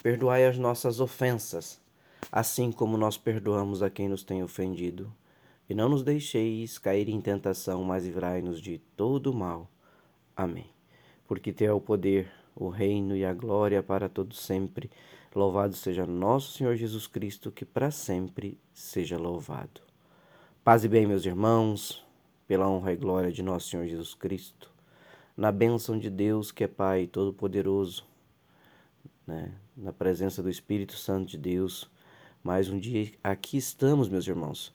Perdoai as nossas ofensas, assim como nós perdoamos a quem nos tem ofendido. E não nos deixeis cair em tentação, mas livrai-nos de todo mal. Amém. Porque teu é o poder, o reino e a glória para todos sempre. Louvado seja nosso Senhor Jesus Cristo, que para sempre seja louvado. Paz e bem, meus irmãos, pela honra e glória de nosso Senhor Jesus Cristo, na bênção de Deus, que é Pai Todo-Poderoso, né? Na presença do Espírito Santo de Deus. Mais um dia aqui estamos, meus irmãos,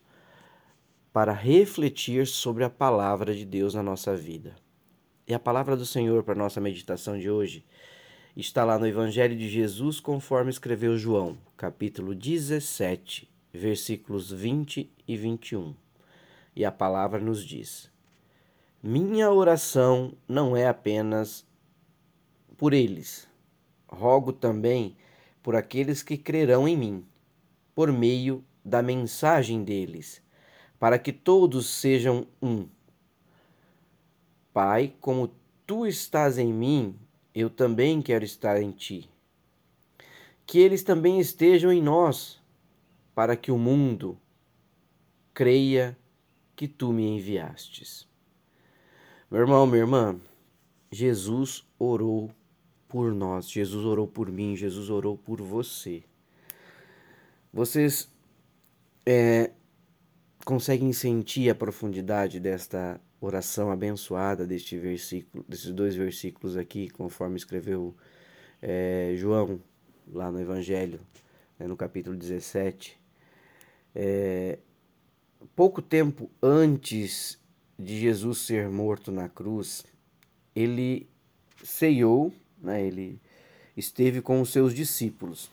para refletir sobre a palavra de Deus na nossa vida. E a palavra do Senhor para nossa meditação de hoje está lá no Evangelho de Jesus, conforme escreveu João, capítulo 17, versículos 20 e 21. E a palavra nos diz: Minha oração não é apenas por eles, rogo também por aqueles que crerão em mim, por meio da mensagem deles, para que todos sejam um. Pai, como tu estás em mim, eu também quero estar em ti. Que eles também estejam em nós, para que o mundo creia que tu me enviastes. Meu irmão, minha irmã, Jesus orou por nós. Jesus orou por mim, Jesus orou por você. Vocês é, conseguem sentir a profundidade desta oração abençoada deste versículo, desses dois versículos aqui, conforme escreveu é, João lá no Evangelho, né, no capítulo 17. É, pouco tempo antes de Jesus ser morto na cruz, ele ceiou né? ele esteve com os seus discípulos.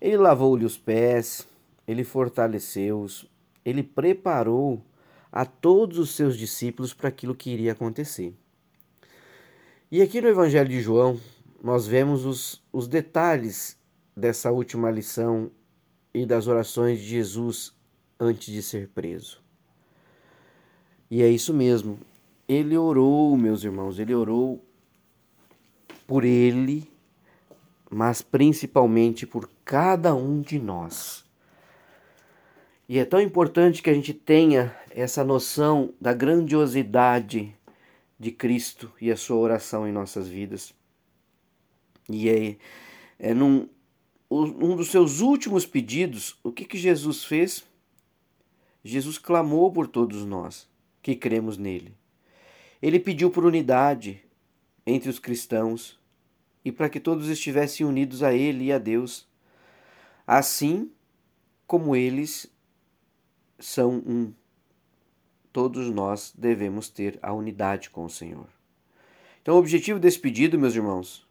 Ele lavou-lhe os pés, ele fortaleceu-os, ele preparou a todos os seus discípulos para aquilo que iria acontecer. E aqui no Evangelho de João, nós vemos os, os detalhes dessa última lição e das orações de Jesus antes de ser preso. E é isso mesmo. Ele orou, meus irmãos, ele orou por ele, mas principalmente por cada um de nós. E é tão importante que a gente tenha essa noção da grandiosidade de Cristo e a sua oração em nossas vidas. E é, é num um dos seus últimos pedidos, o que, que Jesus fez? Jesus clamou por todos nós que cremos nele. Ele pediu por unidade, entre os cristãos e para que todos estivessem unidos a Ele e a Deus, assim como eles são um. Todos nós devemos ter a unidade com o Senhor. Então, o objetivo desse pedido, meus irmãos,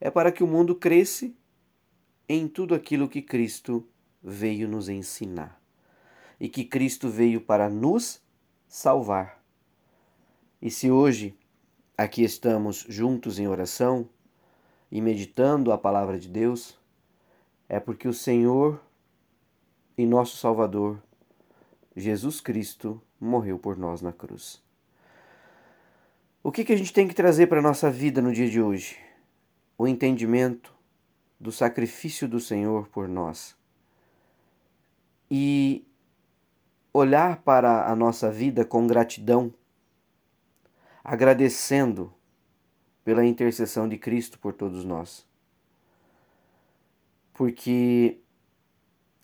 é para que o mundo cresça em tudo aquilo que Cristo veio nos ensinar e que Cristo veio para nos salvar. E se hoje aqui estamos juntos em oração e meditando a palavra de Deus, é porque o Senhor e nosso Salvador, Jesus Cristo, morreu por nós na cruz. O que, que a gente tem que trazer para a nossa vida no dia de hoje? O entendimento do sacrifício do Senhor por nós. E olhar para a nossa vida com gratidão agradecendo pela intercessão de Cristo por todos nós. Porque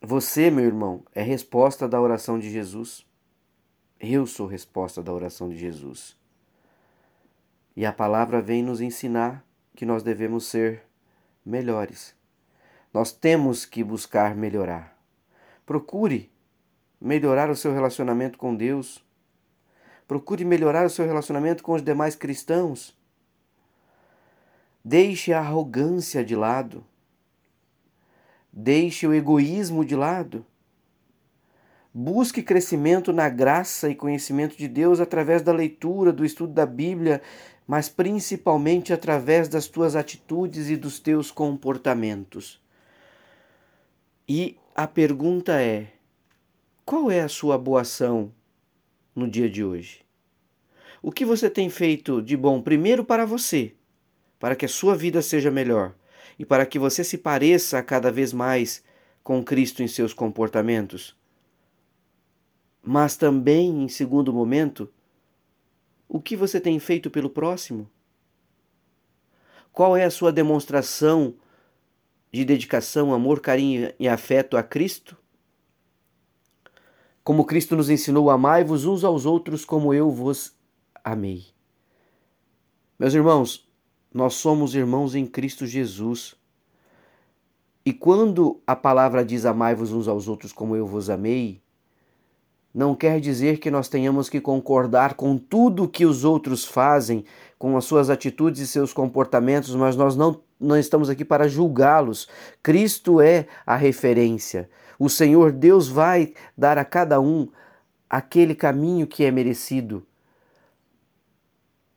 você, meu irmão, é resposta da oração de Jesus. Eu sou resposta da oração de Jesus. E a palavra vem nos ensinar que nós devemos ser melhores. Nós temos que buscar melhorar. Procure melhorar o seu relacionamento com Deus Procure melhorar o seu relacionamento com os demais cristãos. Deixe a arrogância de lado. Deixe o egoísmo de lado. Busque crescimento na graça e conhecimento de Deus através da leitura, do estudo da Bíblia, mas principalmente através das tuas atitudes e dos teus comportamentos. E a pergunta é: qual é a sua boa ação no dia de hoje? O que você tem feito de bom primeiro para você, para que a sua vida seja melhor e para que você se pareça cada vez mais com Cristo em seus comportamentos? Mas também, em segundo momento, o que você tem feito pelo próximo? Qual é a sua demonstração de dedicação, amor, carinho e afeto a Cristo? Como Cristo nos ensinou, amai-vos uns aos outros como eu vos amei. Meus irmãos, nós somos irmãos em Cristo Jesus. E quando a palavra diz amai-vos uns aos outros como eu vos amei, não quer dizer que nós tenhamos que concordar com tudo que os outros fazem, com as suas atitudes e seus comportamentos, mas nós não, não estamos aqui para julgá-los. Cristo é a referência. O Senhor Deus vai dar a cada um aquele caminho que é merecido.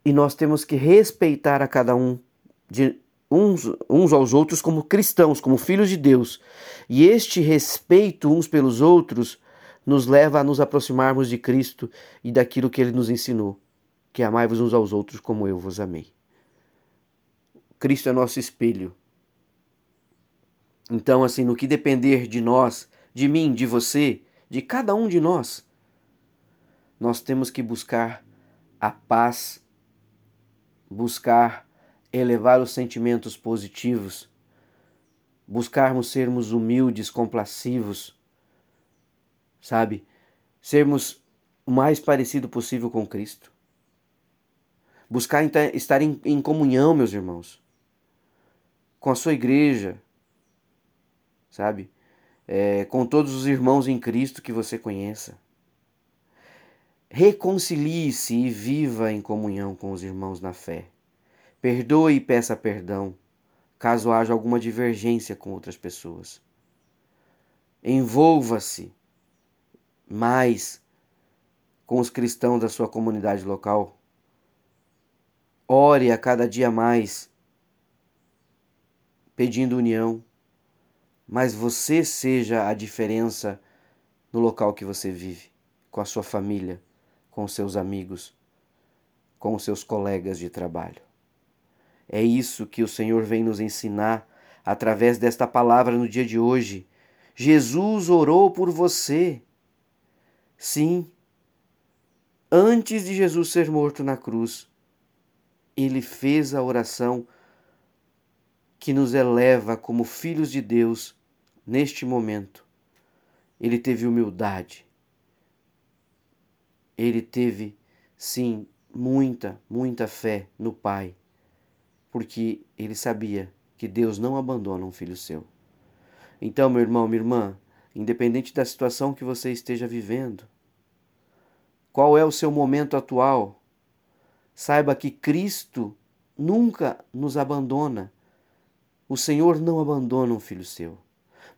E nós temos que respeitar a cada um de uns, uns aos outros como cristãos, como filhos de Deus. E este respeito uns pelos outros nos leva a nos aproximarmos de Cristo e daquilo que ele nos ensinou, que amai-vos uns aos outros como eu vos amei. Cristo é nosso espelho. Então, assim, no que depender de nós, de mim, de você, de cada um de nós, nós temos que buscar a paz, buscar elevar os sentimentos positivos, buscarmos sermos humildes, complacivos, sabe? Sermos o mais parecido possível com Cristo. Buscar estar em, em comunhão, meus irmãos, com a sua igreja, sabe? É, com todos os irmãos em Cristo que você conheça. Reconcilie-se e viva em comunhão com os irmãos na fé. Perdoe e peça perdão, caso haja alguma divergência com outras pessoas. Envolva-se mais com os cristãos da sua comunidade local. Ore a cada dia mais, pedindo união, mas você seja a diferença no local que você vive, com a sua família, com os seus amigos, com os seus colegas de trabalho. É isso que o Senhor vem nos ensinar através desta palavra no dia de hoje. Jesus orou por você. Sim, antes de Jesus ser morto na cruz, ele fez a oração que nos eleva como filhos de Deus neste momento. Ele teve humildade. Ele teve, sim, muita, muita fé no Pai, porque ele sabia que Deus não abandona um filho seu. Então, meu irmão, minha irmã, independente da situação que você esteja vivendo, qual é o seu momento atual. Saiba que Cristo nunca nos abandona. O Senhor não abandona um filho seu,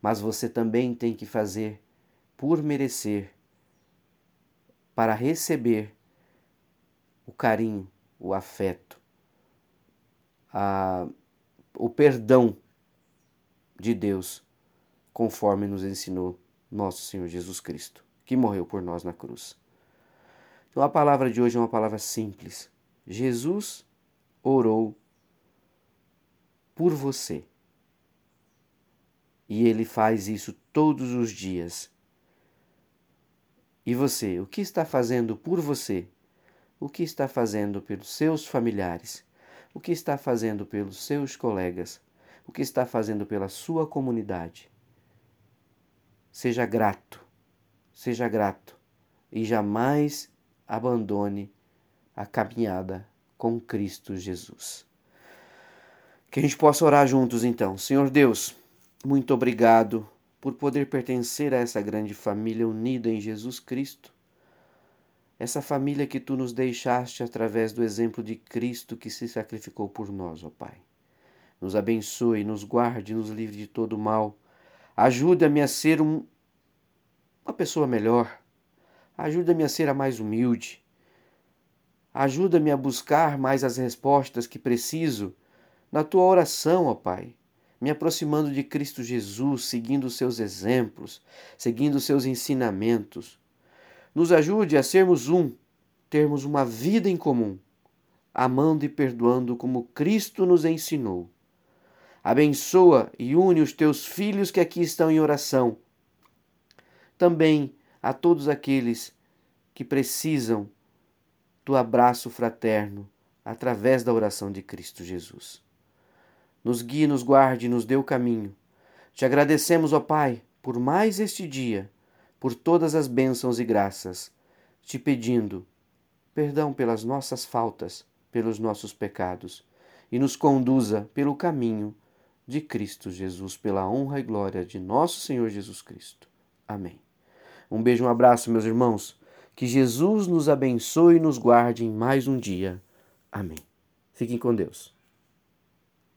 mas você também tem que fazer por merecer, para receber o carinho, o afeto, a, o perdão de Deus, conforme nos ensinou nosso Senhor Jesus Cristo, que morreu por nós na cruz. Então a palavra de hoje é uma palavra simples. Jesus orou por você. E ele faz isso todos os dias. E você, o que está fazendo por você? O que está fazendo pelos seus familiares? O que está fazendo pelos seus colegas? O que está fazendo pela sua comunidade? Seja grato, seja grato e jamais abandone a caminhada com Cristo Jesus. Que a gente possa orar juntos então. Senhor Deus, muito obrigado por poder pertencer a essa grande família unida em Jesus Cristo. Essa família que tu nos deixaste através do exemplo de Cristo que se sacrificou por nós, ó Pai. Nos abençoe, nos guarde, nos livre de todo mal. Ajuda-me a ser um, uma pessoa melhor. Ajuda-me a ser a mais humilde. Ajuda-me a buscar mais as respostas que preciso na tua oração, ó Pai, me aproximando de Cristo Jesus, seguindo os seus exemplos, seguindo os seus ensinamentos. Nos ajude a sermos um, termos uma vida em comum, amando e perdoando como Cristo nos ensinou. Abençoa e une os teus filhos que aqui estão em oração. Também a todos aqueles que precisam do abraço fraterno através da oração de Cristo Jesus. Nos guie, nos guarde, nos dê o caminho. Te agradecemos, ó Pai, por mais este dia, por todas as bênçãos e graças, te pedindo perdão pelas nossas faltas, pelos nossos pecados, e nos conduza pelo caminho de Cristo Jesus, pela honra e glória de nosso Senhor Jesus Cristo. Amém. Um beijo, um abraço, meus irmãos. Que Jesus nos abençoe e nos guarde em mais um dia. Amém. Fiquem com Deus.